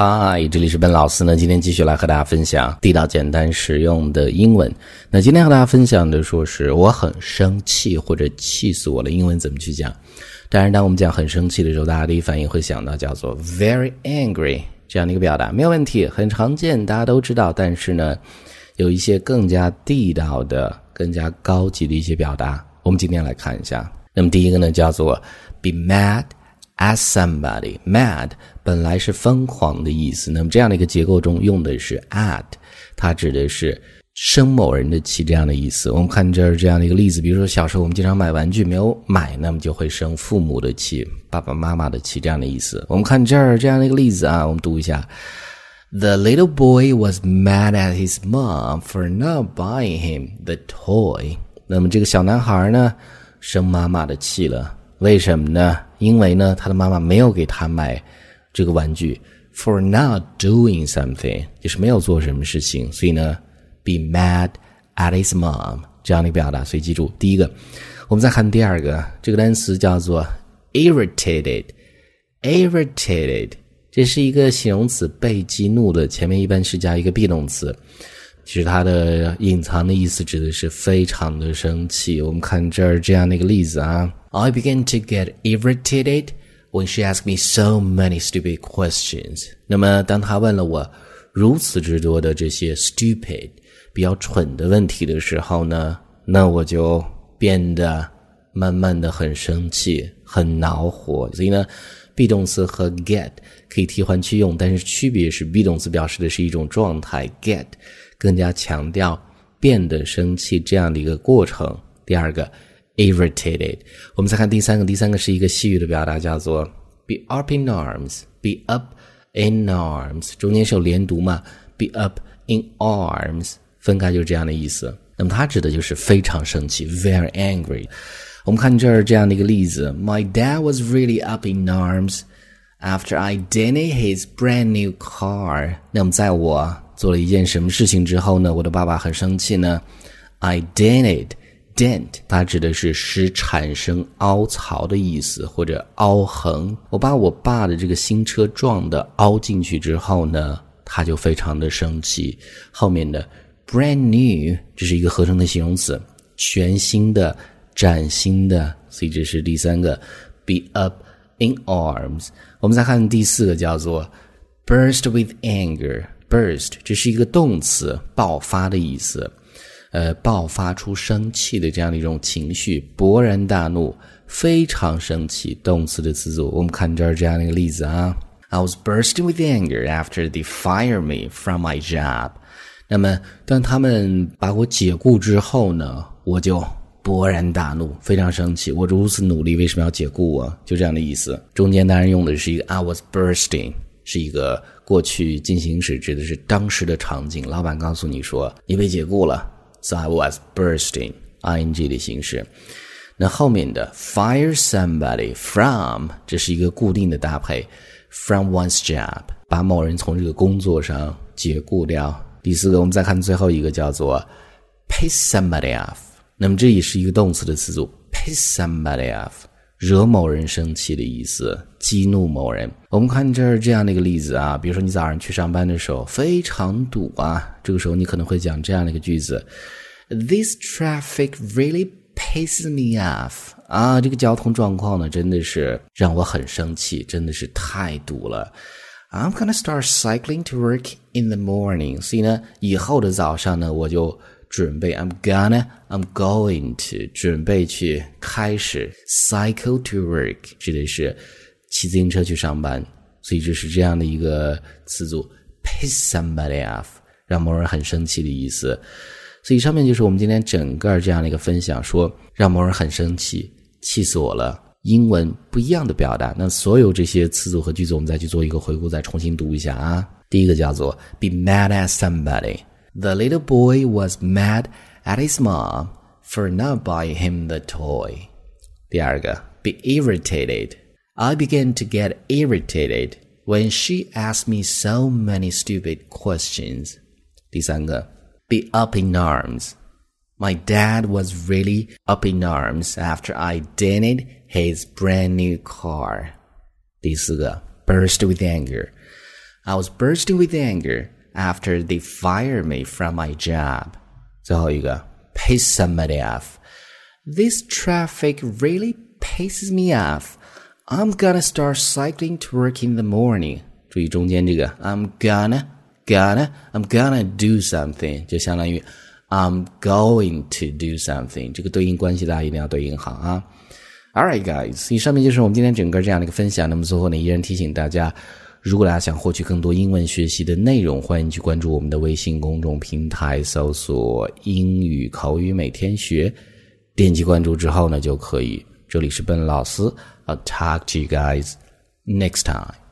嗨，这里是本老师呢。今天继续来和大家分享地道、简单、实用的英文。那今天和大家分享的说是我很生气或者气死我了，英文怎么去讲？当然，当我们讲很生气的时候，大家第一反应会想到叫做 very angry 这样的一个表达，没有问题，很常见，大家都知道。但是呢，有一些更加地道的、更加高级的一些表达，我们今天来看一下。那么第一个呢，叫做 be mad。As somebody mad 本来是疯狂的意思，那么这样的一个结构中用的是 at，它指的是生某人的气这样的意思。我们看这儿这样的一个例子，比如说小时候我们经常买玩具没有买，那么就会生父母的气、爸爸妈妈的气这样的意思。我们看这儿这样的一个例子啊，我们读一下：The little boy was mad at his mom for not buying him the toy。那么这个小男孩呢，生妈妈的气了。为什么呢？因为呢，他的妈妈没有给他买这个玩具，for not doing something，就是没有做什么事情，所以呢，be mad at his mom 这样的一个表达。所以记住，第一个，我们再看第二个，这个单词叫做 irritated，irritated，这是一个形容词，被激怒的，前面一般是加一个 be 动词。其实它的隐藏的意思指的是非常的生气。我们看这儿这样的一个例子啊，I began to get irritated when she asked me so many stupid questions。那么当她问了我如此之多的这些 stupid 比较蠢的问题的时候呢，那我就变得慢慢的很生气，很恼火。所以呢，be 动词和 get 可以替换去用，但是区别是 be 动词表示的是一种状态，get。更加强调变得生气这样的一个过程。第二个 ，irritated。我们再看第三个，第三个是一个细语的表达，叫做 be up in arms。be up in arms，中间是有连读嘛？be up in arms，分开就是这样的意思。那么它指的就是非常生气，very angry。我们看这儿这样的一个例子：My dad was really up in arms after I dented his brand new car。那么在我做了一件什么事情之后呢？我的爸爸很生气呢。I dented dent，它指的是使产生凹槽的意思或者凹痕。我把我爸的这个新车撞的凹进去之后呢，他就非常的生气。后面的 brand new 这是一个合成的形容词，全新的、崭新的，所以这是第三个 be up in arms。我们再看第四个叫做 burst with anger。burst 这是一个动词，爆发的意思，呃，爆发出生气的这样的一种情绪，勃然大怒，非常生气。动词的词组，我们看这儿这样的一个例子啊，I was bursting with anger after they fired me from my job。那么，当他们把我解雇之后呢，我就勃然大怒，非常生气。我如此努力，为什么要解雇我？就这样的意思。中间当然用的是一个 I was bursting。是一个过去进行时，指的是当时的场景。老板告诉你说你被解雇了，so I was bursting ing 的形式。那后面的 fire somebody from 这是一个固定的搭配，from one's job 把某人从这个工作上解雇掉。第四个，我们再看最后一个叫做 piss somebody off。那么这也是一个动词的词组，piss somebody off。惹某人生气的意思，激怒某人。我们看这儿这样的一个例子啊，比如说你早上去上班的时候非常堵啊，这个时候你可能会讲这样的一个句子：This traffic really pisses me off。啊，这个交通状况呢，真的是让我很生气，真的是太堵了。I'm gonna start cycling to work in the morning。所以呢，以后的早上呢，我就。准备，I'm gonna, I'm going to 准备去开始 cycle to work，指的是骑自行车去上班，所以这是这样的一个词组，piss somebody off，让某人很生气的意思。所以上面就是我们今天整个这样的一个分享，说让某人很生气，气死我了。英文不一样的表达，那所有这些词组和句子，我们再去做一个回顾，再重新读一下啊。第一个叫做 be mad at somebody。The little boy was mad at his mom for not buying him the toy. 第二个, be irritated. I began to get irritated when she asked me so many stupid questions. 第三个, be up in arms. My dad was really up in arms after I dented his brand new car. 第四个, burst with anger. I was bursting with anger after they fired me from my job. 最后一个 piss somebody off. This traffic really pisses me off. I'm gonna start cycling to work in the morning. 注意中间这个 I'm gonna gonna I'm gonna do something，就相当于 I'm going to do something。这个对应关系大家一定要对应好啊。All right, guys，以上面就是我们今天整个这样的一个分享。那么最后呢，依然提醒大家， 如果大家想获取更多英文学习的内容，欢迎去关注我们的微信公众平台，搜索“英语口语每天学”，点击关注之后呢，就可以。这里是笨老师，I'll talk to you guys next time.